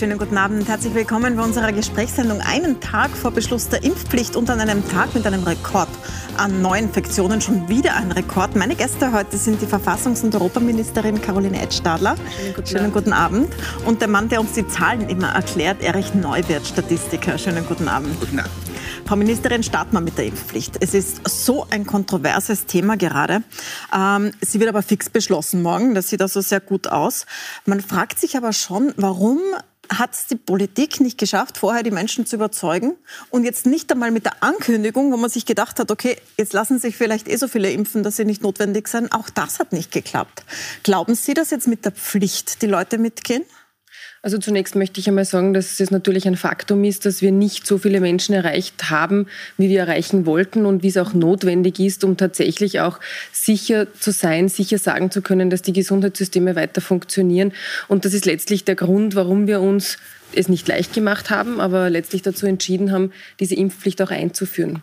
Schönen guten Abend. Herzlich willkommen bei unserer Gesprächssendung. Einen Tag vor Beschluss der Impfpflicht und an einem Tag mit einem Rekord an Neuinfektionen. Schon wieder ein Rekord. Meine Gäste heute sind die Verfassungs- und Europaministerin Caroline Edstadler. Schönen guten, Schönen guten Abend. Und der Mann, der uns die Zahlen immer erklärt, Erich Neuwirth, Statistiker. Schönen guten Abend. Guten Abend. Frau Ministerin, starten wir mit der Impfpflicht. Es ist so ein kontroverses Thema gerade. Ähm, sie wird aber fix beschlossen morgen. Das sieht also sehr gut aus. Man fragt sich aber schon, warum hat es die Politik nicht geschafft, vorher die Menschen zu überzeugen und jetzt nicht einmal mit der Ankündigung, wo man sich gedacht hat, okay, jetzt lassen sich vielleicht eh so viele impfen, dass sie nicht notwendig sind. Auch das hat nicht geklappt. Glauben Sie, dass jetzt mit der Pflicht die Leute mitgehen? Also zunächst möchte ich einmal sagen, dass es natürlich ein Faktum ist, dass wir nicht so viele Menschen erreicht haben, wie wir erreichen wollten und wie es auch notwendig ist, um tatsächlich auch sicher zu sein, sicher sagen zu können, dass die Gesundheitssysteme weiter funktionieren. Und das ist letztlich der Grund, warum wir uns es nicht leicht gemacht haben, aber letztlich dazu entschieden haben, diese Impfpflicht auch einzuführen.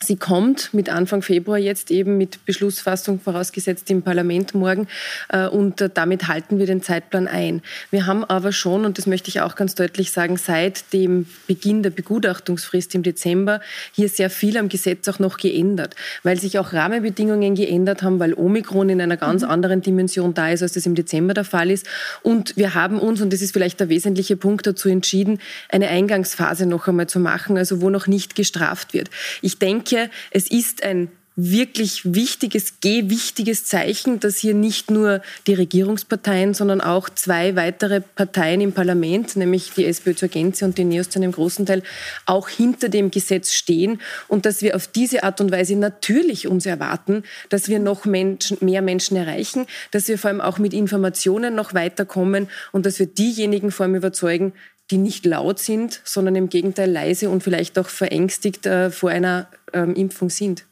Sie kommt mit Anfang Februar jetzt eben mit Beschlussfassung vorausgesetzt im Parlament morgen äh, und äh, damit halten wir den Zeitplan ein. Wir haben aber schon, und das möchte ich auch ganz deutlich sagen, seit dem Beginn der Begutachtungsfrist im Dezember hier sehr viel am Gesetz auch noch geändert, weil sich auch Rahmenbedingungen geändert haben, weil Omikron in einer ganz mhm. anderen Dimension da ist, als das im Dezember der Fall ist. Und wir haben uns, und das ist vielleicht der wesentliche Punkt dazu entschieden, eine Eingangsphase noch einmal zu machen, also wo noch nicht gestraft wird. Ich denke, denke, es ist ein wirklich wichtiges, gewichtiges Zeichen, dass hier nicht nur die Regierungsparteien, sondern auch zwei weitere Parteien im Parlament, nämlich die SPÖ zur Gänze und die NEOS zu einem großen Teil, auch hinter dem Gesetz stehen und dass wir auf diese Art und Weise natürlich uns erwarten, dass wir noch Menschen, mehr Menschen erreichen, dass wir vor allem auch mit Informationen noch weiterkommen und dass wir diejenigen vor allem überzeugen, die nicht laut sind, sondern im Gegenteil leise und vielleicht auch verängstigt äh, vor einer ähm, Impfung sind.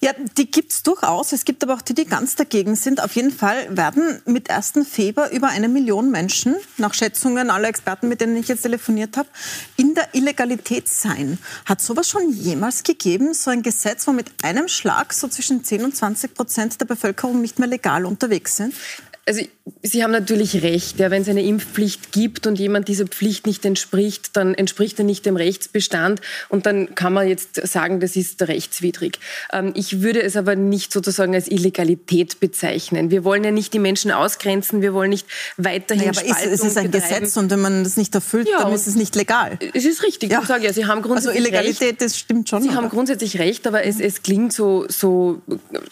Ja, die gibt es durchaus. Es gibt aber auch die, die ganz dagegen sind. Auf jeden Fall werden mit 1. Februar über eine Million Menschen, nach Schätzungen aller Experten, mit denen ich jetzt telefoniert habe, in der Illegalität sein. Hat sowas schon jemals gegeben, so ein Gesetz, wo mit einem Schlag so zwischen 10 und 20 Prozent der Bevölkerung nicht mehr legal unterwegs sind? Also Sie haben natürlich recht. Ja, wenn es eine Impfpflicht gibt und jemand dieser Pflicht nicht entspricht, dann entspricht er nicht dem Rechtsbestand und dann kann man jetzt sagen, das ist rechtswidrig. Ähm, ich würde es aber nicht sozusagen als Illegalität bezeichnen. Wir wollen ja nicht die Menschen ausgrenzen, wir wollen nicht weiterhin naja, aber Spaltung ist, es ist ein betreiben. Gesetz und wenn man das nicht erfüllt, ja, dann ist es nicht legal. Es ist richtig. Ja. Ich sage ja, Sie haben grundsätzlich also Illegalität, recht. das stimmt schon. Sie aber. haben grundsätzlich recht, aber es, es klingt so, so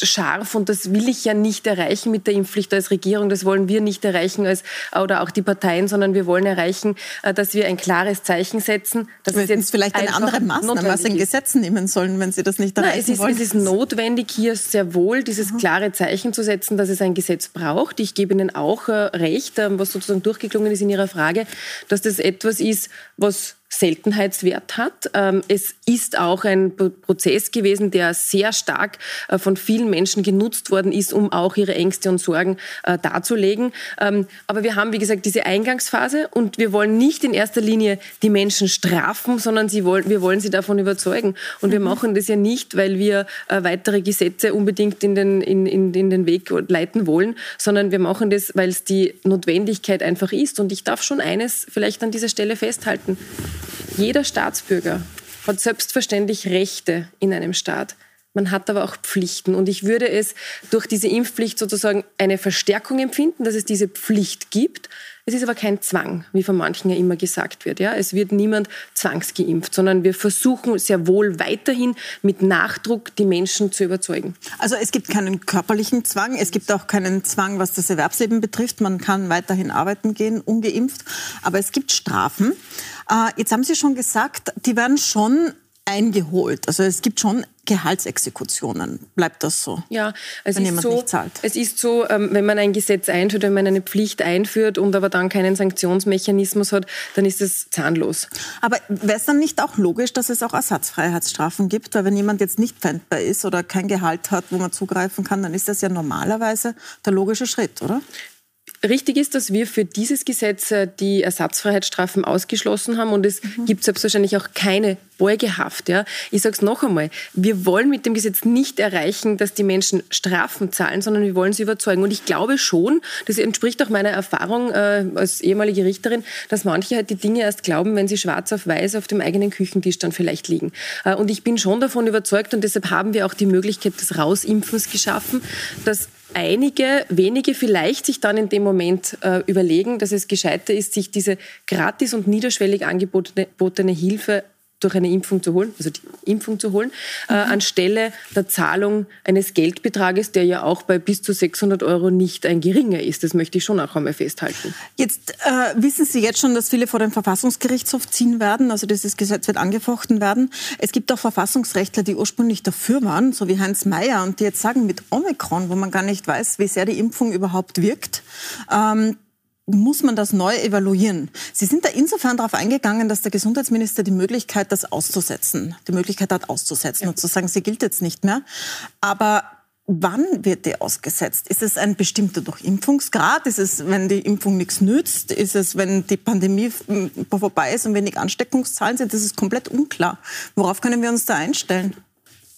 scharf und das will ich ja nicht erreichen mit der Impfpflicht als Regierung. Das wollen wir nicht erreichen als, oder auch die Parteien, sondern wir wollen erreichen, äh, dass wir ein klares Zeichen setzen. Das ist jetzt vielleicht eine andere Maßnahme als ein Gesetz nehmen sollen, wenn Sie das nicht erreichen Nein, es ist, wollen. Es ist notwendig, hier sehr wohl dieses klare Zeichen zu setzen, dass es ein Gesetz braucht. Ich gebe Ihnen auch äh, recht, äh, was sozusagen durchgeklungen ist in Ihrer Frage, dass das etwas ist, was Seltenheitswert hat. Ähm, es ist auch ein Prozess gewesen, der sehr stark äh, von vielen Menschen genutzt worden ist, um auch ihre Ängste und Sorgen äh, darzulegen. Ähm, aber wir haben, wie gesagt, diese Eingangsphase und wir wollen nicht in erster Linie die Menschen strafen, sondern sie wollen, wir wollen sie davon überzeugen. Und wir mhm. machen das ja nicht, weil wir äh, weitere Gesetze unbedingt in den, in, in, in den Weg leiten wollen, sondern wir machen das, weil es die Notwendigkeit einfach ist. Und ich darf schon eines vielleicht an dieser Stelle festhalten. Jeder Staatsbürger hat selbstverständlich Rechte in einem Staat. Man hat aber auch Pflichten. Und ich würde es durch diese Impfpflicht sozusagen eine Verstärkung empfinden, dass es diese Pflicht gibt. Es ist aber kein Zwang, wie von manchen ja immer gesagt wird. Ja? Es wird niemand zwangsgeimpft, sondern wir versuchen sehr wohl weiterhin mit Nachdruck die Menschen zu überzeugen. Also es gibt keinen körperlichen Zwang, es gibt auch keinen Zwang, was das Erwerbsleben betrifft. Man kann weiterhin arbeiten gehen, ungeimpft. Aber es gibt Strafen. Äh, jetzt haben Sie schon gesagt, die werden schon eingeholt. Also es gibt schon Gehaltsexekutionen. Bleibt das so? Ja, es wenn ist jemand so, nicht zahlt? Es ist so, ähm, wenn man ein Gesetz einführt, wenn man eine Pflicht einführt und aber dann keinen Sanktionsmechanismus hat, dann ist es zahnlos. Aber wäre es dann nicht auch logisch, dass es auch Ersatzfreiheitsstrafen gibt? Weil wenn jemand jetzt nicht pfändbar ist oder kein Gehalt hat, wo man zugreifen kann, dann ist das ja normalerweise der logische Schritt, oder? Richtig ist, dass wir für dieses Gesetz äh, die Ersatzfreiheitsstrafen ausgeschlossen haben und es mhm. gibt selbstverständlich auch keine Beugehaft. Ja. Ich sage es noch einmal, wir wollen mit dem Gesetz nicht erreichen, dass die Menschen Strafen zahlen, sondern wir wollen sie überzeugen. Und ich glaube schon, das entspricht auch meiner Erfahrung äh, als ehemalige Richterin, dass manche halt die Dinge erst glauben, wenn sie schwarz auf weiß auf dem eigenen Küchentisch dann vielleicht liegen. Äh, und ich bin schon davon überzeugt und deshalb haben wir auch die Möglichkeit des Rausimpfens geschaffen, dass einige, wenige vielleicht sich dann in dem Moment äh, überlegen, dass es gescheiter ist, sich diese gratis und niederschwellig angebotene Hilfe durch eine Impfung zu holen, also die Impfung zu holen, äh, mhm. äh, anstelle der Zahlung eines Geldbetrages, der ja auch bei bis zu 600 Euro nicht ein geringer ist. Das möchte ich schon auch einmal festhalten. Jetzt äh, wissen Sie jetzt schon, dass viele vor den Verfassungsgerichtshof ziehen werden. Also dieses Gesetz wird angefochten werden. Es gibt auch Verfassungsrechtler, die ursprünglich dafür waren, so wie Heinz Mayer, und die jetzt sagen, mit Omikron, wo man gar nicht weiß, wie sehr die Impfung überhaupt wirkt, ähm, muss man das neu evaluieren. Sie sind da insofern darauf eingegangen, dass der Gesundheitsminister die Möglichkeit, das auszusetzen, die Möglichkeit hat, auszusetzen ja. und zu sagen, sie gilt jetzt nicht mehr. Aber wann wird die ausgesetzt? Ist es ein bestimmter Durchimpfungsgrad? Ist es, wenn die Impfung nichts nützt? Ist es, wenn die Pandemie vorbei ist und wenig Ansteckungszahlen sind? Das ist komplett unklar. Worauf können wir uns da einstellen?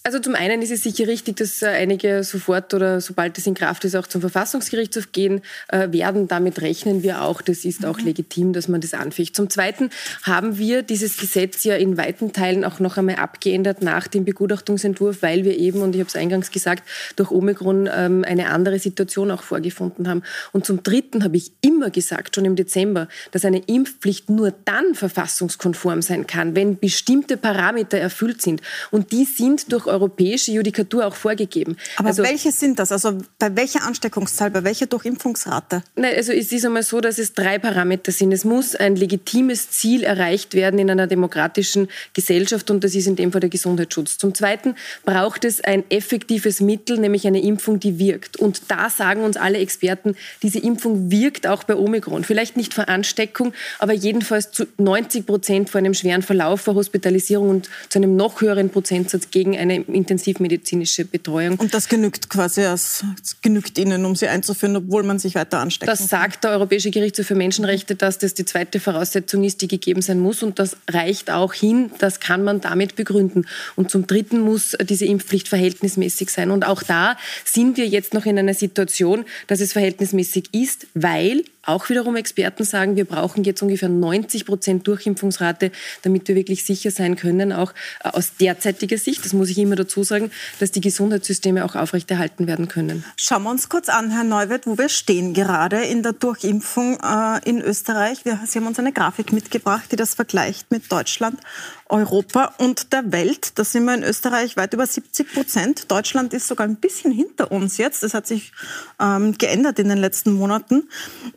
Also zum einen ist es sicher richtig, dass äh, einige sofort oder sobald es in Kraft ist, auch zum Verfassungsgerichtshof gehen äh, werden. Damit rechnen wir auch. Das ist auch mhm. legitim, dass man das anficht. Zum Zweiten haben wir dieses Gesetz ja in weiten Teilen auch noch einmal abgeändert nach dem Begutachtungsentwurf, weil wir eben, und ich habe es eingangs gesagt, durch Omikron ähm, eine andere Situation auch vorgefunden haben. Und zum Dritten habe ich immer gesagt, schon im Dezember, dass eine Impfpflicht nur dann verfassungskonform sein kann, wenn bestimmte Parameter erfüllt sind. Und die sind durch europäische Judikatur auch vorgegeben. Aber also, welche sind das? Also bei welcher Ansteckungszahl, bei welcher Durchimpfungsrate? Nein, also es ist einmal so, dass es drei Parameter sind. Es muss ein legitimes Ziel erreicht werden in einer demokratischen Gesellschaft und das ist in dem Fall der Gesundheitsschutz. Zum Zweiten braucht es ein effektives Mittel, nämlich eine Impfung, die wirkt. Und da sagen uns alle Experten, diese Impfung wirkt auch bei Omikron. Vielleicht nicht vor Ansteckung, aber jedenfalls zu 90 Prozent vor einem schweren Verlauf, vor Hospitalisierung und zu einem noch höheren Prozentsatz gegen eine intensivmedizinische Betreuung. Und das genügt quasi, das genügt Ihnen, um sie einzuführen, obwohl man sich weiter ansteckt. Das sagt der Europäische Gerichtshof für Menschenrechte, dass das die zweite Voraussetzung ist, die gegeben sein muss. Und das reicht auch hin. Das kann man damit begründen. Und zum Dritten muss diese Impfpflicht verhältnismäßig sein. Und auch da sind wir jetzt noch in einer Situation, dass es verhältnismäßig ist, weil auch wiederum Experten sagen, wir brauchen jetzt ungefähr 90 Prozent Durchimpfungsrate, damit wir wirklich sicher sein können, auch äh, aus derzeitiger Sicht, das muss ich immer dazu sagen, dass die Gesundheitssysteme auch aufrechterhalten werden können. Schauen wir uns kurz an, Herr Neuwirth, wo wir stehen gerade in der Durchimpfung äh, in Österreich. Wir, Sie haben uns eine Grafik mitgebracht, die das vergleicht mit Deutschland Europa und der Welt. Da sind wir in Österreich weit über 70 Prozent. Deutschland ist sogar ein bisschen hinter uns jetzt. Das hat sich ähm, geändert in den letzten Monaten.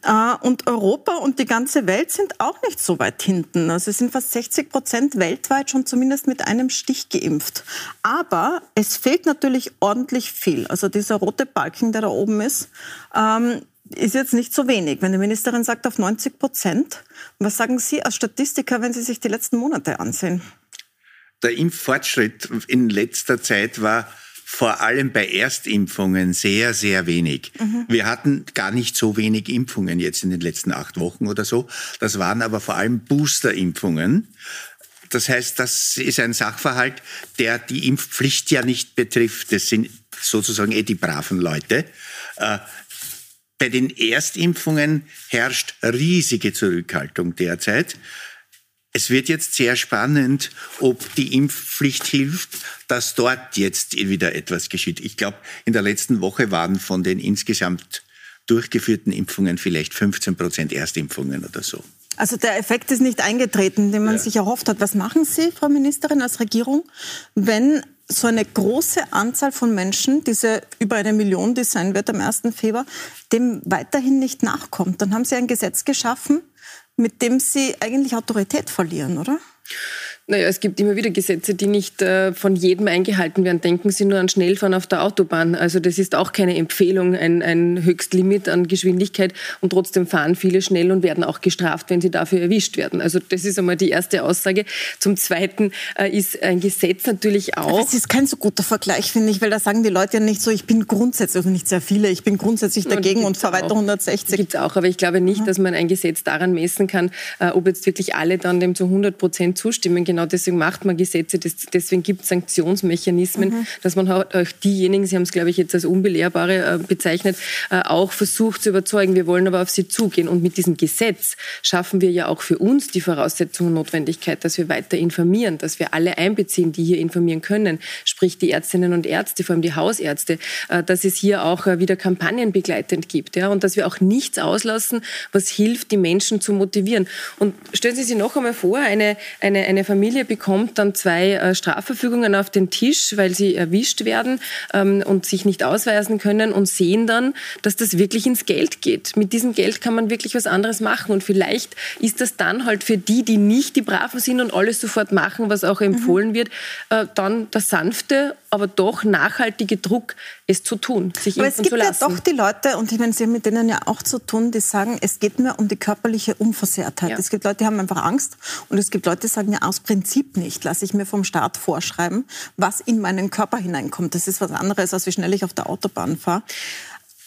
Äh, und Europa und die ganze Welt sind auch nicht so weit hinten. Also es sind fast 60 Prozent weltweit schon zumindest mit einem Stich geimpft. Aber es fehlt natürlich ordentlich viel. Also dieser rote Balken, der da oben ist, ähm, ist jetzt nicht so wenig. Wenn die Ministerin sagt auf 90 Prozent, was sagen Sie als Statistiker, wenn Sie sich die letzten Monate ansehen? Der Impffortschritt in letzter Zeit war vor allem bei Erstimpfungen sehr, sehr wenig. Mhm. Wir hatten gar nicht so wenig Impfungen jetzt in den letzten acht Wochen oder so. Das waren aber vor allem Boosterimpfungen. Das heißt, das ist ein Sachverhalt, der die Impfpflicht ja nicht betrifft. Das sind sozusagen eh die braven Leute. Bei den Erstimpfungen herrscht riesige Zurückhaltung derzeit. Es wird jetzt sehr spannend, ob die Impfpflicht hilft, dass dort jetzt wieder etwas geschieht. Ich glaube, in der letzten Woche waren von den insgesamt durchgeführten Impfungen vielleicht 15 Prozent Erstimpfungen oder so. Also der Effekt ist nicht eingetreten, den man ja. sich erhofft hat. Was machen Sie, Frau Ministerin, als Regierung, wenn so eine große Anzahl von Menschen, diese über eine Million, die sein wird am 1. Februar, dem weiterhin nicht nachkommt? Dann haben Sie ein Gesetz geschaffen, mit dem Sie eigentlich Autorität verlieren, oder? Naja, es gibt immer wieder Gesetze, die nicht äh, von jedem eingehalten werden. Denken Sie nur an Schnellfahren auf der Autobahn. Also das ist auch keine Empfehlung, ein, ein Höchstlimit an Geschwindigkeit. Und trotzdem fahren viele schnell und werden auch gestraft, wenn sie dafür erwischt werden. Also das ist einmal die erste Aussage. Zum Zweiten äh, ist ein Gesetz natürlich auch... Das ist kein so guter Vergleich, finde ich, weil da sagen die Leute ja nicht so, ich bin grundsätzlich, also nicht sehr viele, ich bin grundsätzlich dagegen und, und fahre weiter 160. Gibt es auch, aber ich glaube nicht, mhm. dass man ein Gesetz daran messen kann, äh, ob jetzt wirklich alle dann dem zu 100 Prozent zustimmen. Genau deswegen macht man Gesetze, deswegen gibt es Sanktionsmechanismen, mhm. dass man auch diejenigen, Sie haben es, glaube ich, jetzt als Unbelehrbare äh, bezeichnet, äh, auch versucht zu überzeugen. Wir wollen aber auf sie zugehen. Und mit diesem Gesetz schaffen wir ja auch für uns die Voraussetzung und Notwendigkeit, dass wir weiter informieren, dass wir alle einbeziehen, die hier informieren können, sprich die Ärztinnen und Ärzte, vor allem die Hausärzte, äh, dass es hier auch wieder Kampagnen begleitend gibt ja, und dass wir auch nichts auslassen, was hilft, die Menschen zu motivieren. Und stellen Sie sich noch einmal vor, eine, eine, eine Familie bekommt dann zwei äh, Strafverfügungen auf den Tisch, weil sie erwischt werden ähm, und sich nicht ausweisen können und sehen dann, dass das wirklich ins Geld geht. Mit diesem Geld kann man wirklich was anderes machen und vielleicht ist das dann halt für die, die nicht die Braven sind und alles sofort machen, was auch empfohlen mhm. wird, äh, dann der sanfte, aber doch nachhaltige Druck, es zu tun, sich aber impfen zu lassen. Es gibt ja doch die Leute, und ich meine, Sie haben mit denen ja auch zu tun, die sagen, es geht mir um die körperliche Unversehrtheit. Ja. Es gibt Leute, die haben einfach Angst und es gibt Leute, die sagen ja aus Prinzip nicht, lasse ich mir vom Staat vorschreiben, was in meinen Körper hineinkommt. Das ist was anderes, als wie schnell ich auf der Autobahn fahre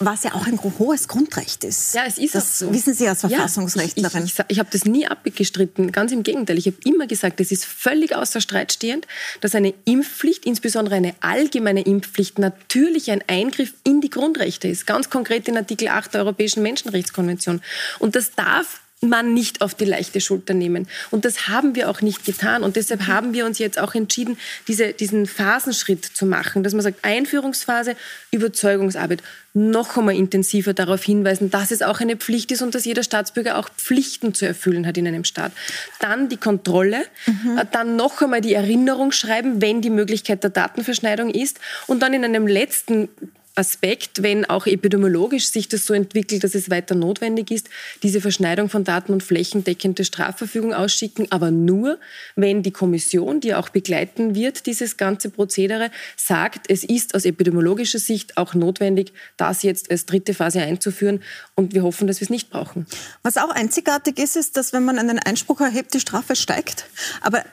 was ja auch ein hohes Grundrecht ist. Ja, es ist das so. wissen Sie als Verfassungsrechtlerin. Ja, ich, ich, ich habe das nie abgestritten. Ganz im Gegenteil. Ich habe immer gesagt, es ist völlig außer Streit stehend, dass eine Impfpflicht, insbesondere eine allgemeine Impfpflicht, natürlich ein Eingriff in die Grundrechte ist. Ganz konkret in Artikel 8 der Europäischen Menschenrechtskonvention. Und das darf man nicht auf die leichte Schulter nehmen. Und das haben wir auch nicht getan. Und deshalb haben wir uns jetzt auch entschieden, diese, diesen Phasenschritt zu machen, dass man sagt, Einführungsphase, Überzeugungsarbeit, noch einmal intensiver darauf hinweisen, dass es auch eine Pflicht ist und dass jeder Staatsbürger auch Pflichten zu erfüllen hat in einem Staat. Dann die Kontrolle, mhm. dann noch einmal die Erinnerung schreiben, wenn die Möglichkeit der Datenverschneidung ist und dann in einem letzten Aspekt, wenn auch epidemiologisch sich das so entwickelt, dass es weiter notwendig ist, diese Verschneidung von Daten und flächendeckende Strafverfügung ausschicken, aber nur, wenn die Kommission, die auch begleiten wird, dieses ganze Prozedere, sagt, es ist aus epidemiologischer Sicht auch notwendig, das jetzt als dritte Phase einzuführen und wir hoffen, dass wir es nicht brauchen. Was auch einzigartig ist, ist, dass wenn man einen Einspruch erhebt, die Strafe steigt. Aber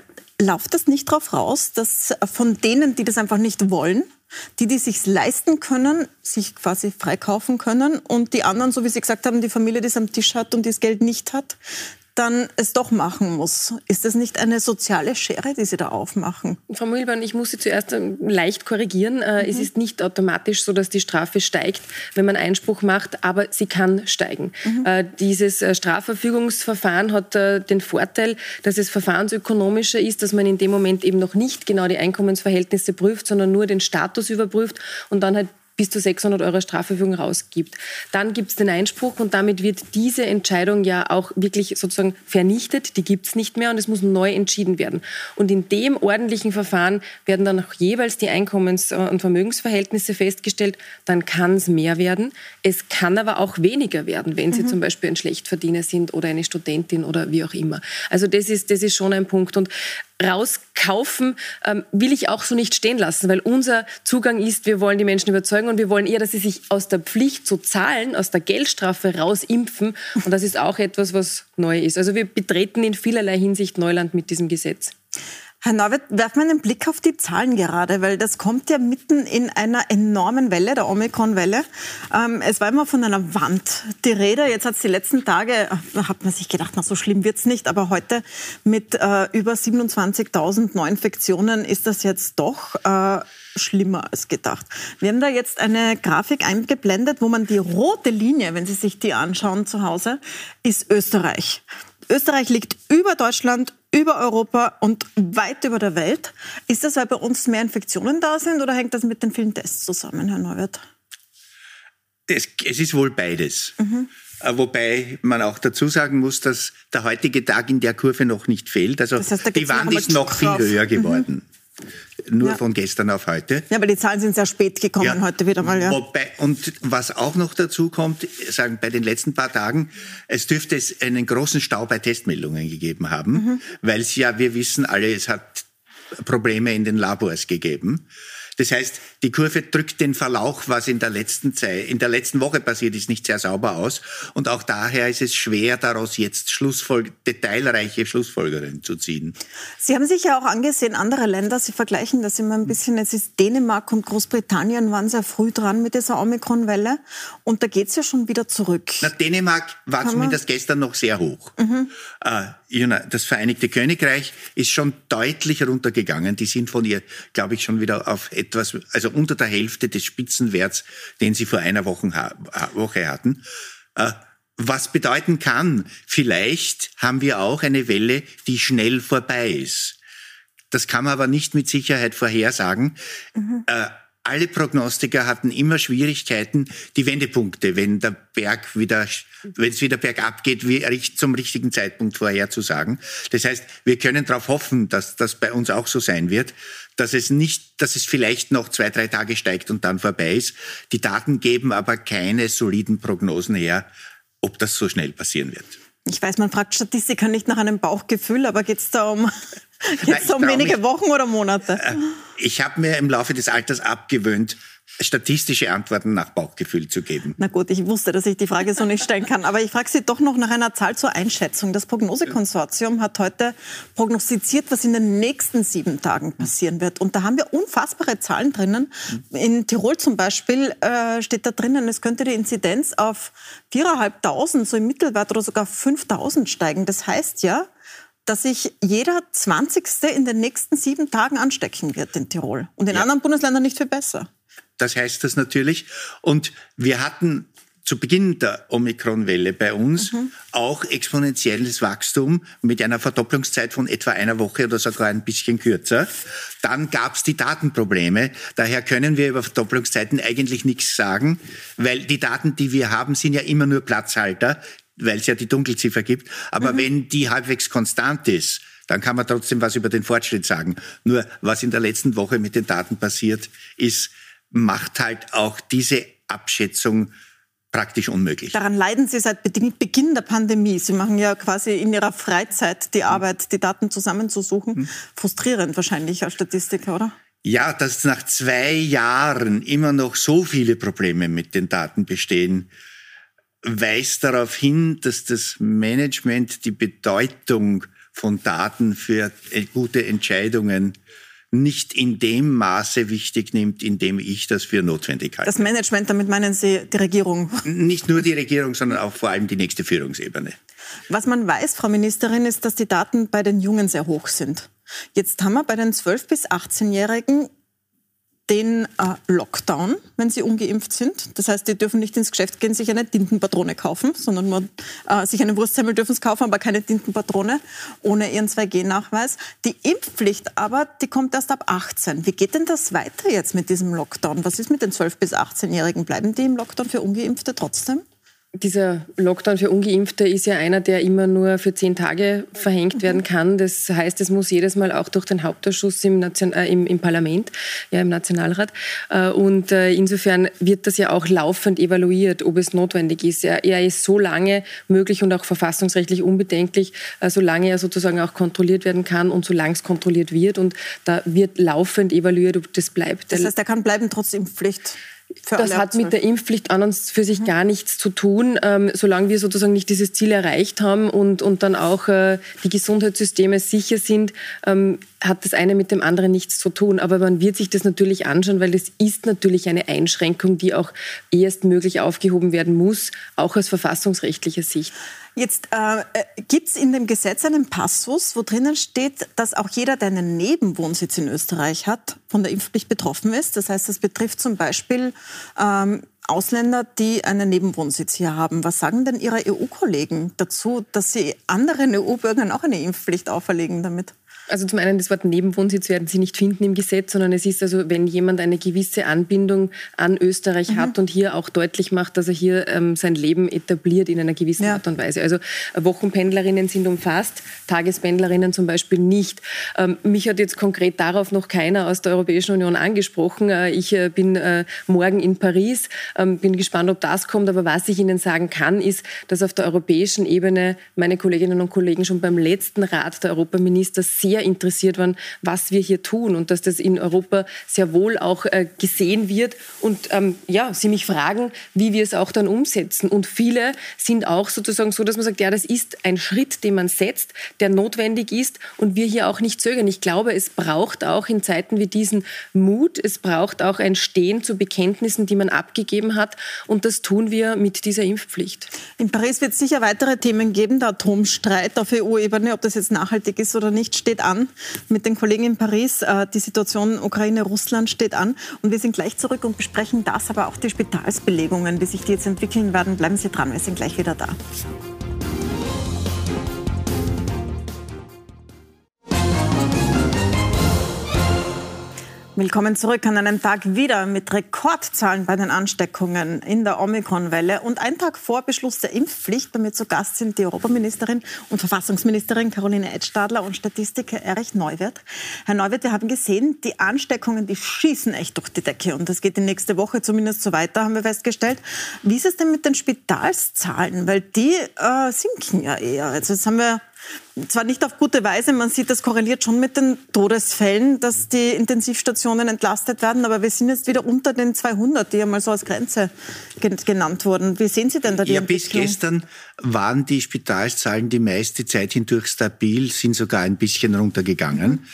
läuft das nicht darauf raus, dass von denen, die das einfach nicht wollen, die, die sich leisten können, sich quasi freikaufen können und die anderen, so wie Sie gesagt haben, die Familie, die es am Tisch hat und das Geld nicht hat, dann es doch machen muss. Ist das nicht eine soziale Schere, die Sie da aufmachen? Frau Mühlborn, ich muss Sie zuerst ähm, leicht korrigieren. Äh, mhm. Es ist nicht automatisch so, dass die Strafe steigt, wenn man Einspruch macht, aber sie kann steigen. Mhm. Äh, dieses äh, Strafverfügungsverfahren hat den Vorteil, dass es verfahrensökonomischer ist, dass man in dem Moment eben noch nicht genau die Einkommensverhältnisse prüft, sondern nur den Status überprüft und dann halt bis zu 600 Euro Strafverfügung rausgibt. Dann gibt es den Einspruch und damit wird diese Entscheidung ja auch wirklich sozusagen vernichtet. Die gibt es nicht mehr und es muss neu entschieden werden. Und in dem ordentlichen Verfahren werden dann auch jeweils die Einkommens- und Vermögensverhältnisse festgestellt. Dann kann es mehr werden. Es kann aber auch weniger werden, wenn Sie mhm. zum Beispiel ein Schlechtverdiener sind oder eine Studentin oder wie auch immer. Also das ist, das ist schon ein Punkt. Und rauskaufen, ähm, will ich auch so nicht stehen lassen, weil unser Zugang ist, wir wollen die Menschen überzeugen und wir wollen eher, dass sie sich aus der Pflicht zu zahlen, aus der Geldstrafe rausimpfen. Und das ist auch etwas, was neu ist. Also wir betreten in vielerlei Hinsicht Neuland mit diesem Gesetz. Herr Neuwirth, werf mal einen Blick auf die Zahlen gerade, weil das kommt ja mitten in einer enormen Welle, der Omikron-Welle. Ähm, es war immer von einer Wand die Rede. Jetzt hat es die letzten Tage, äh, hat man sich gedacht, na so schlimm wird's nicht, aber heute mit äh, über 27.000 Neuinfektionen ist das jetzt doch äh, schlimmer als gedacht. Wir haben da jetzt eine Grafik eingeblendet, wo man die rote Linie, wenn Sie sich die anschauen zu Hause, ist Österreich. Österreich liegt über Deutschland, über Europa und weit über der Welt. Ist das, weil bei uns mehr Infektionen da sind oder hängt das mit den vielen Tests zusammen, Herr Neuwirth? Es, es ist wohl beides. Mhm. Äh, wobei man auch dazu sagen muss, dass der heutige Tag in der Kurve noch nicht fehlt. Also das heißt, die Wand ist noch viel höher geworden. Mhm. Nur ja. von gestern auf heute. Ja, aber die Zahlen sind sehr spät gekommen ja. heute wieder mal. Ja. Wobei, und was auch noch dazu kommt, sagen bei den letzten paar Tagen, es dürfte es einen großen Stau bei Testmeldungen gegeben haben, mhm. weil es ja, wir wissen alle, es hat Probleme in den Labors gegeben. Das heißt, die Kurve drückt den Verlauch, was in der letzten Zeit, in der letzten Woche passiert ist, nicht sehr sauber aus. Und auch daher ist es schwer, daraus jetzt Schlussfolg detailreiche Schlussfolgerungen zu ziehen. Sie haben sich ja auch angesehen, andere Länder, Sie vergleichen das immer ein bisschen. Es ist Dänemark und Großbritannien waren sehr früh dran mit dieser Omikron-Welle. Und da geht es ja schon wieder zurück. Na, Dänemark war Kann zumindest gestern noch sehr hoch. Mhm. Äh, das Vereinigte Königreich ist schon deutlich runtergegangen. Die sind von ihr, glaube ich, schon wieder auf etwas, also unter der Hälfte des Spitzenwerts, den sie vor einer Woche, Woche hatten. Äh, was bedeuten kann, vielleicht haben wir auch eine Welle, die schnell vorbei ist. Das kann man aber nicht mit Sicherheit vorhersagen. Mhm. Äh, alle Prognostiker hatten immer Schwierigkeiten, die Wendepunkte, wenn der Berg wieder, wenn es wieder bergab geht, wie, zum richtigen Zeitpunkt vorherzusagen. Das heißt, wir können darauf hoffen, dass das bei uns auch so sein wird dass es nicht, dass es vielleicht noch zwei, drei Tage steigt und dann vorbei ist. Die Daten geben aber keine soliden Prognosen her, ob das so schnell passieren wird. Ich weiß, man fragt Statistiker nicht nach einem Bauchgefühl, aber geht es da um, da um wenige Wochen oder Monate? Äh, ich habe mir im Laufe des Alters abgewöhnt, statistische Antworten nach Bauchgefühl zu geben. Na gut, ich wusste, dass ich die Frage so nicht stellen kann. Aber ich frage Sie doch noch nach einer Zahl zur Einschätzung. Das Prognosekonsortium hat heute prognostiziert, was in den nächsten sieben Tagen passieren wird. Und da haben wir unfassbare Zahlen drinnen. In Tirol zum Beispiel äh, steht da drinnen, es könnte die Inzidenz auf 4.500, so im Mittelwert oder sogar 5.000 steigen. Das heißt ja, dass sich jeder 20. in den nächsten sieben Tagen anstecken wird in Tirol. Und in ja. anderen Bundesländern nicht viel besser. Das heißt das natürlich. Und wir hatten zu Beginn der Omikron-Welle bei uns mhm. auch exponentielles Wachstum mit einer Verdopplungszeit von etwa einer Woche oder sogar ein bisschen kürzer. Dann gab es die Datenprobleme. Daher können wir über Verdopplungszeiten eigentlich nichts sagen, weil die Daten, die wir haben, sind ja immer nur Platzhalter, weil es ja die Dunkelziffer gibt. Aber mhm. wenn die halbwegs konstant ist, dann kann man trotzdem was über den Fortschritt sagen. Nur was in der letzten Woche mit den Daten passiert ist, macht halt auch diese Abschätzung praktisch unmöglich. Daran leiden Sie seit Beginn der Pandemie. Sie machen ja quasi in Ihrer Freizeit die hm. Arbeit, die Daten zusammenzusuchen. Hm. Frustrierend wahrscheinlich als Statistiker, oder? Ja, dass nach zwei Jahren immer noch so viele Probleme mit den Daten bestehen, weist darauf hin, dass das Management die Bedeutung von Daten für äh, gute Entscheidungen nicht in dem Maße wichtig nimmt, in dem ich das für notwendig halte. Das Management, damit meinen Sie die Regierung? Nicht nur die Regierung, sondern auch vor allem die nächste Führungsebene. Was man weiß, Frau Ministerin, ist, dass die Daten bei den Jungen sehr hoch sind. Jetzt haben wir bei den 12- bis 18-Jährigen den äh, Lockdown, wenn sie ungeimpft sind. Das heißt, die dürfen nicht ins Geschäft gehen, sich eine Tintenpatrone kaufen, sondern nur äh, sich eine Wurstsemmel dürfen sie kaufen, aber keine Tintenpatrone ohne ihren 2G-Nachweis. Die Impfpflicht aber, die kommt erst ab 18. Wie geht denn das weiter jetzt mit diesem Lockdown? Was ist mit den 12- bis 18-Jährigen? Bleiben die im Lockdown für Ungeimpfte trotzdem? Dieser Lockdown für Ungeimpfte ist ja einer, der immer nur für zehn Tage verhängt mhm. werden kann. Das heißt, es muss jedes Mal auch durch den Hauptausschuss im, Nation, äh, im, im, Parlament, ja, im Nationalrat. Äh, und äh, insofern wird das ja auch laufend evaluiert, ob es notwendig ist. Er, er ist so lange möglich und auch verfassungsrechtlich unbedenklich, äh, solange er sozusagen auch kontrolliert werden kann und solange es kontrolliert wird. Und da wird laufend evaluiert, ob das bleibt. Das heißt, er kann bleiben trotz Impfpflicht? Das hat mit der Impfpflicht an und für sich mhm. gar nichts zu tun, ähm, solange wir sozusagen nicht dieses Ziel erreicht haben und, und dann auch äh, die Gesundheitssysteme sicher sind, ähm, hat das eine mit dem anderen nichts zu tun. Aber man wird sich das natürlich anschauen, weil das ist natürlich eine Einschränkung, die auch erstmöglich aufgehoben werden muss, auch aus verfassungsrechtlicher Sicht. Jetzt äh, äh gibt es in dem Gesetz einen Passus, wo drinnen steht, dass auch jeder, der einen Nebenwohnsitz in Österreich hat, von der Impfpflicht betroffen ist. Das heißt, das betrifft zum Beispiel ähm, Ausländer, die einen Nebenwohnsitz hier haben. Was sagen denn Ihre EU-Kollegen dazu, dass sie anderen EU-Bürgern auch eine Impfpflicht auferlegen damit? Also zum einen das Wort Nebenwohnsitz werden Sie nicht finden im Gesetz, sondern es ist also, wenn jemand eine gewisse Anbindung an Österreich mhm. hat und hier auch deutlich macht, dass er hier ähm, sein Leben etabliert in einer gewissen ja. Art und Weise. Also Wochenpendlerinnen sind umfasst, Tagespendlerinnen zum Beispiel nicht. Ähm, mich hat jetzt konkret darauf noch keiner aus der Europäischen Union angesprochen. Äh, ich äh, bin äh, morgen in Paris, ähm, bin gespannt, ob das kommt. Aber was ich Ihnen sagen kann, ist, dass auf der europäischen Ebene meine Kolleginnen und Kollegen schon beim letzten Rat der Europaminister sehr sehr interessiert waren, was wir hier tun und dass das in Europa sehr wohl auch äh, gesehen wird und ähm, ja, sie mich fragen, wie wir es auch dann umsetzen. Und viele sind auch sozusagen so, dass man sagt, ja, das ist ein Schritt, den man setzt, der notwendig ist und wir hier auch nicht zögern. Ich glaube, es braucht auch in Zeiten wie diesen Mut, es braucht auch ein Stehen zu Bekenntnissen, die man abgegeben hat und das tun wir mit dieser Impfpflicht. In Paris wird es sicher weitere Themen geben. Der Atomstreit auf EU-Ebene, ob das jetzt nachhaltig ist oder nicht, steht an mit den Kollegen in Paris. Äh, die Situation Ukraine-Russland steht an. Und wir sind gleich zurück und besprechen das, aber auch die Spitalsbelegungen, wie sich die jetzt entwickeln werden. Bleiben Sie dran, wir sind gleich wieder da. Willkommen zurück an einem Tag wieder mit Rekordzahlen bei den Ansteckungen in der Omikron-Welle. Und ein Tag vor Beschluss der Impfpflicht, mir zu Gast sind die Europaministerin und Verfassungsministerin Caroline Edstadler und Statistiker Erich Neuwirth. Herr Neuwirth, wir haben gesehen, die Ansteckungen, die schießen echt durch die Decke. Und das geht die nächste Woche zumindest so weiter, haben wir festgestellt. Wie ist es denn mit den Spitalszahlen? Weil die äh, sinken ja eher. Also jetzt haben wir zwar nicht auf gute Weise, man sieht, das korreliert schon mit den Todesfällen, dass die Intensivstationen entlastet werden, aber wir sind jetzt wieder unter den 200, die ja mal so als Grenze genannt wurden. Wie sehen Sie denn da die ja, Bis gestern waren die Spitalszahlen die meiste Zeit hindurch stabil, sind sogar ein bisschen runtergegangen. Mhm.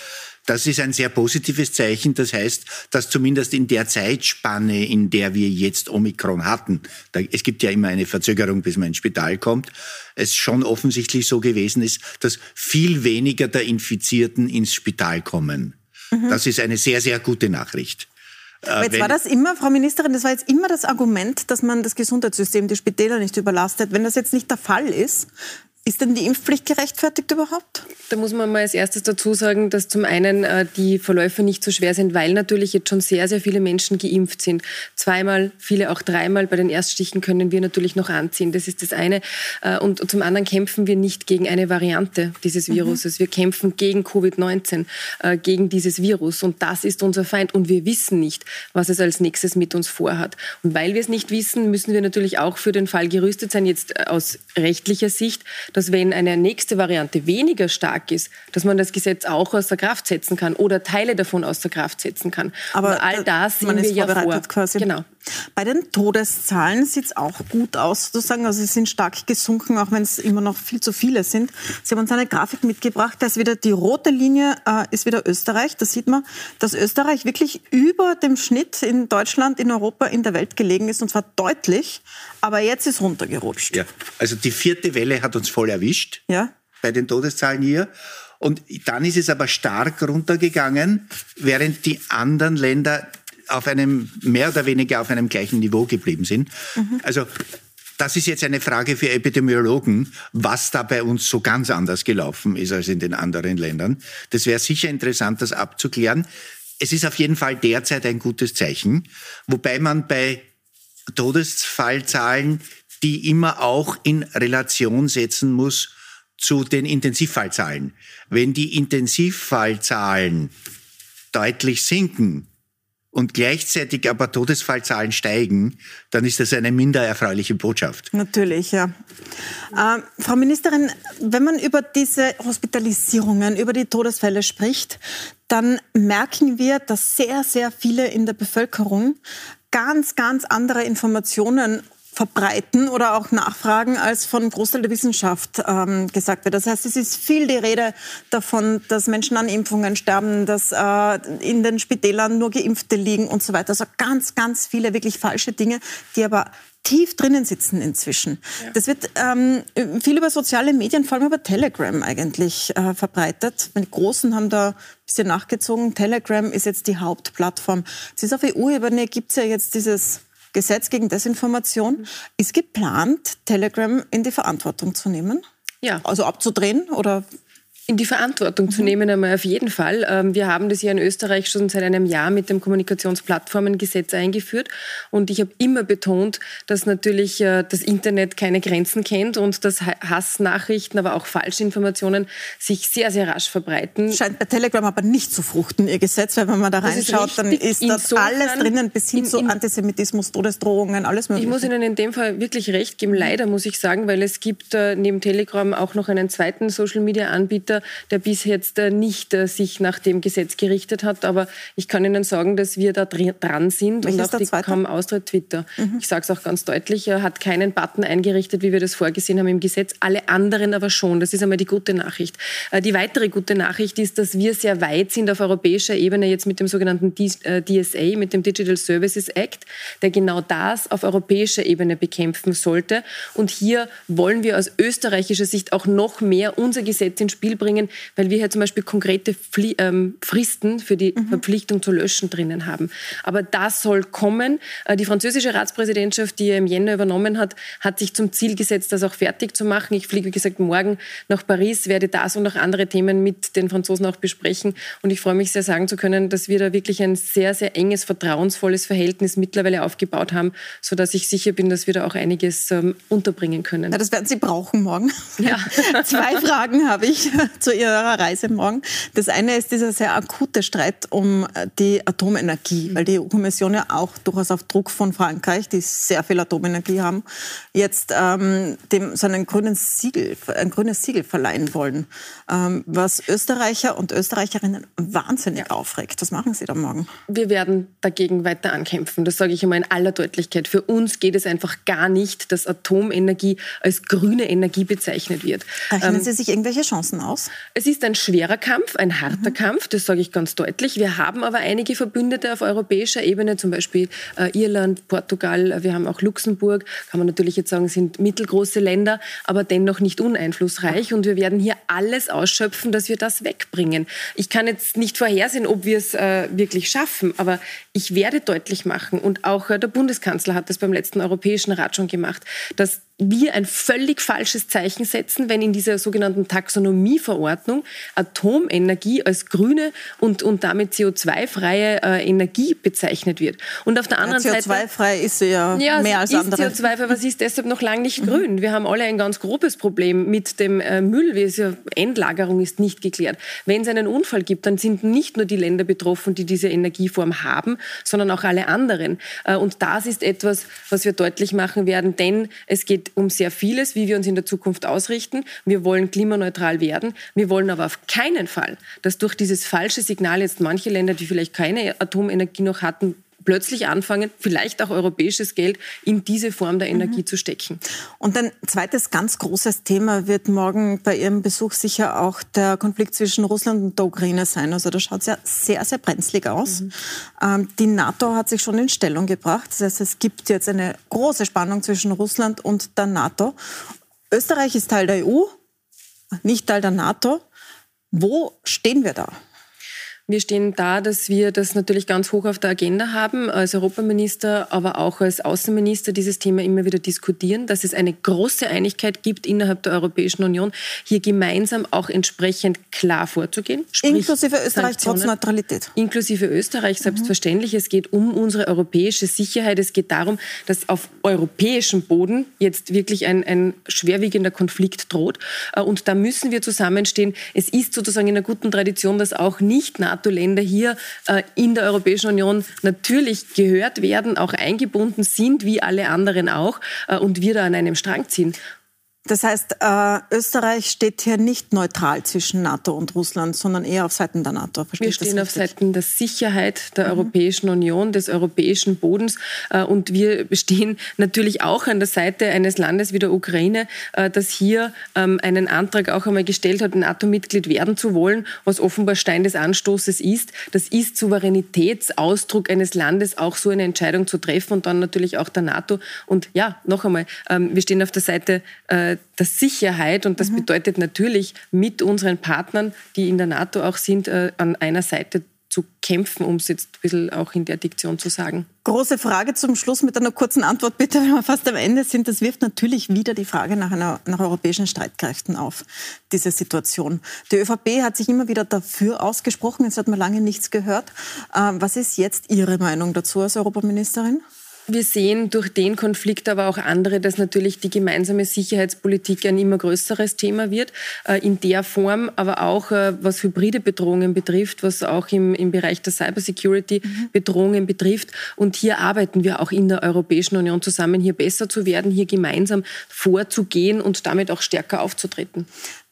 Das ist ein sehr positives Zeichen. Das heißt, dass zumindest in der Zeitspanne, in der wir jetzt Omikron hatten, da, es gibt ja immer eine Verzögerung, bis man ins Spital kommt, es schon offensichtlich so gewesen ist, dass viel weniger der Infizierten ins Spital kommen. Mhm. Das ist eine sehr, sehr gute Nachricht. Aber jetzt war das immer, Frau Ministerin, das war jetzt immer das Argument, dass man das Gesundheitssystem, die Spitäler nicht überlastet. Wenn das jetzt nicht der Fall ist, ist denn die Impfpflicht gerechtfertigt überhaupt? Da muss man mal als erstes dazu sagen, dass zum einen äh, die Verläufe nicht so schwer sind, weil natürlich jetzt schon sehr, sehr viele Menschen geimpft sind. Zweimal, viele auch dreimal. Bei den Erststichen können wir natürlich noch anziehen. Das ist das eine. Äh, und zum anderen kämpfen wir nicht gegen eine Variante dieses mhm. Viruses. Mhm. Wir kämpfen gegen Covid-19, äh, gegen dieses Virus. Und das ist unser Feind. Und wir wissen nicht, was es als nächstes mit uns vorhat. Und weil wir es nicht wissen, müssen wir natürlich auch für den Fall gerüstet sein, jetzt äh, aus rechtlicher Sicht dass wenn eine nächste Variante weniger stark ist, dass man das Gesetz auch aus der Kraft setzen kann oder Teile davon aus der Kraft setzen kann. Aber Und all das sehen wir ja vor. Quasi. Genau. Bei den Todeszahlen sieht es auch gut aus, sozusagen. Also sie sind stark gesunken, auch wenn es immer noch viel zu viele sind. Sie haben uns eine Grafik mitgebracht. Da ist wieder die rote Linie, äh, ist wieder Österreich. Da sieht man, dass Österreich wirklich über dem Schnitt in Deutschland, in Europa, in der Welt gelegen ist. Und zwar deutlich. Aber jetzt ist runtergerutscht. Ja, also die vierte Welle hat uns voll erwischt. Ja. Bei den Todeszahlen hier. Und dann ist es aber stark runtergegangen, während die anderen Länder auf einem, mehr oder weniger auf einem gleichen Niveau geblieben sind. Mhm. Also, das ist jetzt eine Frage für Epidemiologen, was da bei uns so ganz anders gelaufen ist als in den anderen Ländern. Das wäre sicher interessant, das abzuklären. Es ist auf jeden Fall derzeit ein gutes Zeichen, wobei man bei Todesfallzahlen die immer auch in Relation setzen muss zu den Intensivfallzahlen. Wenn die Intensivfallzahlen deutlich sinken, und gleichzeitig aber Todesfallzahlen steigen, dann ist das eine minder erfreuliche Botschaft. Natürlich, ja. Äh, Frau Ministerin, wenn man über diese Hospitalisierungen, über die Todesfälle spricht, dann merken wir, dass sehr, sehr viele in der Bevölkerung ganz, ganz andere Informationen verbreiten oder auch nachfragen, als von Großteil der Wissenschaft ähm, gesagt wird. Das heißt, es ist viel die Rede davon, dass Menschen an Impfungen sterben, dass äh, in den Spitälern nur Geimpfte liegen und so weiter. Also ganz, ganz viele wirklich falsche Dinge, die aber tief drinnen sitzen inzwischen. Ja. Das wird ähm, viel über soziale Medien, vor allem über Telegram eigentlich äh, verbreitet. Die Großen haben da ein bisschen nachgezogen. Telegram ist jetzt die Hauptplattform. Es ist auf EU-Ebene, gibt es ja jetzt dieses Gesetz gegen Desinformation. Ist geplant, Telegram in die Verantwortung zu nehmen? Ja. Also abzudrehen oder in die Verantwortung zu mhm. nehmen, einmal auf jeden Fall. Ähm, wir haben das ja in Österreich schon seit einem Jahr mit dem Kommunikationsplattformengesetz eingeführt. Und ich habe immer betont, dass natürlich äh, das Internet keine Grenzen kennt und dass Hassnachrichten, aber auch Falschinformationen sich sehr, sehr rasch verbreiten. Scheint bei Telegram aber nicht zu fruchten, Ihr Gesetz, weil wenn man da reinschaut, dann ist das alles drinnen, bis hin in, in, zu Antisemitismus, Todesdrohungen, alles mögliche. Ich muss Ihnen in dem Fall wirklich recht geben, leider muss ich sagen, weil es gibt äh, neben Telegram auch noch einen zweiten Social-Media-Anbieter, Anbieter, der bis jetzt äh, nicht äh, sich nach dem Gesetz gerichtet hat. Aber ich kann Ihnen sagen, dass wir da dran sind Welches und auch die kaum austritt Twitter. Mhm. Ich sage es auch ganz deutlich, er hat keinen Button eingerichtet, wie wir das vorgesehen haben im Gesetz. Alle anderen aber schon. Das ist einmal die gute Nachricht. Äh, die weitere gute Nachricht ist, dass wir sehr weit sind auf europäischer Ebene jetzt mit dem sogenannten DSA, mit dem Digital Services Act, der genau das auf europäischer Ebene bekämpfen sollte. Und hier wollen wir aus österreichischer Sicht auch noch mehr unser Gesetz ins Spiel bringen bringen, weil wir hier zum Beispiel konkrete Fli ähm, Fristen für die mhm. Verpflichtung zu löschen drinnen haben. Aber das soll kommen. Äh, die französische Ratspräsidentschaft, die er im Jänner übernommen hat, hat sich zum Ziel gesetzt, das auch fertig zu machen. Ich fliege, wie gesagt, morgen nach Paris, werde das und auch andere Themen mit den Franzosen auch besprechen. Und ich freue mich sehr sagen zu können, dass wir da wirklich ein sehr, sehr enges, vertrauensvolles Verhältnis mittlerweile aufgebaut haben, sodass ich sicher bin, dass wir da auch einiges ähm, unterbringen können. Ja, das werden Sie brauchen morgen. Ja. Zwei Fragen habe ich zu Ihrer Reise morgen. Das eine ist dieser sehr akute Streit um äh, die Atomenergie, weil die EU-Kommission ja auch durchaus auf Druck von Frankreich, die sehr viel Atomenergie haben, jetzt ähm, dem so einen grünen Siegel, ein grünes Siegel verleihen wollen, ähm, was Österreicher und Österreicherinnen wahnsinnig ja. aufregt. Was machen Sie da morgen? Wir werden dagegen weiter ankämpfen. Das sage ich immer in aller Deutlichkeit. Für uns geht es einfach gar nicht, dass Atomenergie als grüne Energie bezeichnet wird. Rechnen ähm, Sie sich irgendwelche Chancen aus? Es ist ein schwerer Kampf, ein harter mhm. Kampf, das sage ich ganz deutlich. Wir haben aber einige Verbündete auf europäischer Ebene, zum Beispiel äh, Irland, Portugal, wir haben auch Luxemburg, kann man natürlich jetzt sagen, sind mittelgroße Länder, aber dennoch nicht uneinflussreich. Und wir werden hier alles ausschöpfen, dass wir das wegbringen. Ich kann jetzt nicht vorhersehen, ob wir es äh, wirklich schaffen, aber ich werde deutlich machen, und auch äh, der Bundeskanzler hat das beim letzten Europäischen Rat schon gemacht, dass wir ein völlig falsches Zeichen setzen, wenn in dieser sogenannten Taxonomieverordnung Atomenergie als grüne und, und damit CO2-freie äh, Energie bezeichnet wird. Und auf der anderen ja, CO2 Seite... CO2-frei ist sie ja, ja mehr als andere. Ja, CO2-frei, aber sie ist deshalb noch lange nicht mhm. grün. Wir haben alle ein ganz grobes Problem mit dem äh, Müll, Endlagerung ist nicht geklärt. Wenn es einen Unfall gibt, dann sind nicht nur die Länder betroffen, die diese Energieform haben, sondern auch alle anderen. Äh, und das ist etwas, was wir deutlich machen werden, denn es geht um sehr vieles, wie wir uns in der Zukunft ausrichten. Wir wollen klimaneutral werden. Wir wollen aber auf keinen Fall, dass durch dieses falsche Signal jetzt manche Länder, die vielleicht keine Atomenergie noch hatten, plötzlich anfangen, vielleicht auch europäisches Geld in diese Form der Energie mhm. zu stecken. Und ein zweites ganz großes Thema wird morgen bei Ihrem Besuch sicher auch der Konflikt zwischen Russland und der Ukraine sein. Also da schaut es ja sehr, sehr brenzlig aus. Mhm. Ähm, die NATO hat sich schon in Stellung gebracht. Das heißt, es gibt jetzt eine große Spannung zwischen Russland und der NATO. Österreich ist Teil der EU, nicht Teil der NATO. Wo stehen wir da? Wir stehen da, dass wir das natürlich ganz hoch auf der Agenda haben, als Europaminister, aber auch als Außenminister dieses Thema immer wieder diskutieren, dass es eine große Einigkeit gibt innerhalb der Europäischen Union, hier gemeinsam auch entsprechend klar vorzugehen. Inklusive Österreich trotz Neutralität. Inklusive Österreich, selbstverständlich. Mhm. Es geht um unsere europäische Sicherheit. Es geht darum, dass auf europäischem Boden jetzt wirklich ein, ein schwerwiegender Konflikt droht. Äh, und da müssen wir zusammenstehen. Es ist sozusagen in einer guten Tradition, dass auch nicht nach NATO-Länder hier äh, in der Europäischen Union natürlich gehört werden, auch eingebunden sind, wie alle anderen auch, äh, und wir da an einem Strang ziehen. Das heißt, äh, Österreich steht hier nicht neutral zwischen NATO und Russland, sondern eher auf Seiten der NATO. Verstehe Wir stehen auf Seiten der Sicherheit der mhm. Europäischen Union, des europäischen Bodens. Äh, und wir stehen natürlich auch an der Seite eines Landes wie der Ukraine, äh, das hier ähm, einen Antrag auch einmal gestellt hat, NATO-Mitglied werden zu wollen, was offenbar Stein des Anstoßes ist. Das ist Souveränitätsausdruck eines Landes, auch so eine Entscheidung zu treffen und dann natürlich auch der NATO. Und ja, noch einmal, ähm, wir stehen auf der Seite äh, der Sicherheit. Und das mhm. bedeutet natürlich mit unseren Partnern, die in der NATO auch sind, äh, an einer Seite zu kämpfen, um es jetzt ein bisschen auch in der Diktion zu sagen. Große Frage zum Schluss mit einer kurzen Antwort, bitte, wenn wir fast am Ende sind. Das wirft natürlich wieder die Frage nach, einer, nach europäischen Streitkräften auf, diese Situation. Die ÖVP hat sich immer wieder dafür ausgesprochen, jetzt hat man lange nichts gehört. Ähm, was ist jetzt Ihre Meinung dazu als Europaministerin? Wir sehen durch den Konflikt aber auch andere, dass natürlich die gemeinsame Sicherheitspolitik ein immer größeres Thema wird, äh, in der Form, aber auch äh, was hybride Bedrohungen betrifft, was auch im, im Bereich der Cybersecurity mhm. Bedrohungen betrifft. Und hier arbeiten wir auch in der Europäischen Union zusammen, hier besser zu werden, hier gemeinsam vorzugehen und damit auch stärker aufzutreten.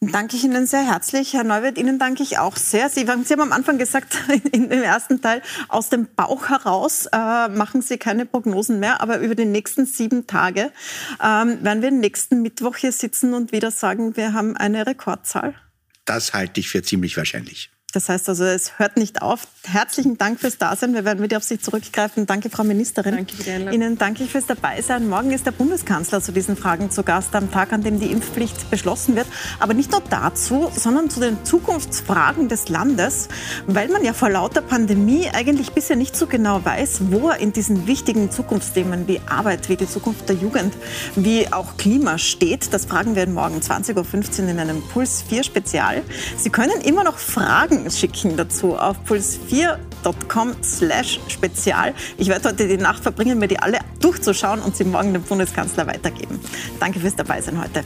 Danke ich Ihnen sehr herzlich. Herr Neuwirth, Ihnen danke ich auch sehr. Sie, Sie haben am Anfang gesagt, in dem ersten Teil, aus dem Bauch heraus äh, machen Sie keine Prognosen mehr, aber über die nächsten sieben Tage ähm, werden wir nächsten Mittwoch hier sitzen und wieder sagen, wir haben eine Rekordzahl? Das halte ich für ziemlich wahrscheinlich. Das heißt also, es hört nicht auf. Herzlichen Dank fürs Dasein. Wir werden wieder auf Sie zurückgreifen. Danke, Frau Ministerin. Danke für die Einladung. Ihnen danke ich fürs Dabeisein. Morgen ist der Bundeskanzler zu diesen Fragen zu Gast, am Tag, an dem die Impfpflicht beschlossen wird. Aber nicht nur dazu, sondern zu den Zukunftsfragen des Landes, weil man ja vor lauter Pandemie eigentlich bisher nicht so genau weiß, wo er in diesen wichtigen Zukunftsthemen wie Arbeit, wie die Zukunft der Jugend, wie auch Klima steht. Das fragen wir morgen 20.15 Uhr in einem Puls 4 Spezial. Sie können immer noch Schicken dazu auf puls4.com slash spezial. Ich werde heute die Nacht verbringen, mir die alle durchzuschauen und sie morgen dem Bundeskanzler weitergeben. Danke fürs Dabeisein heute.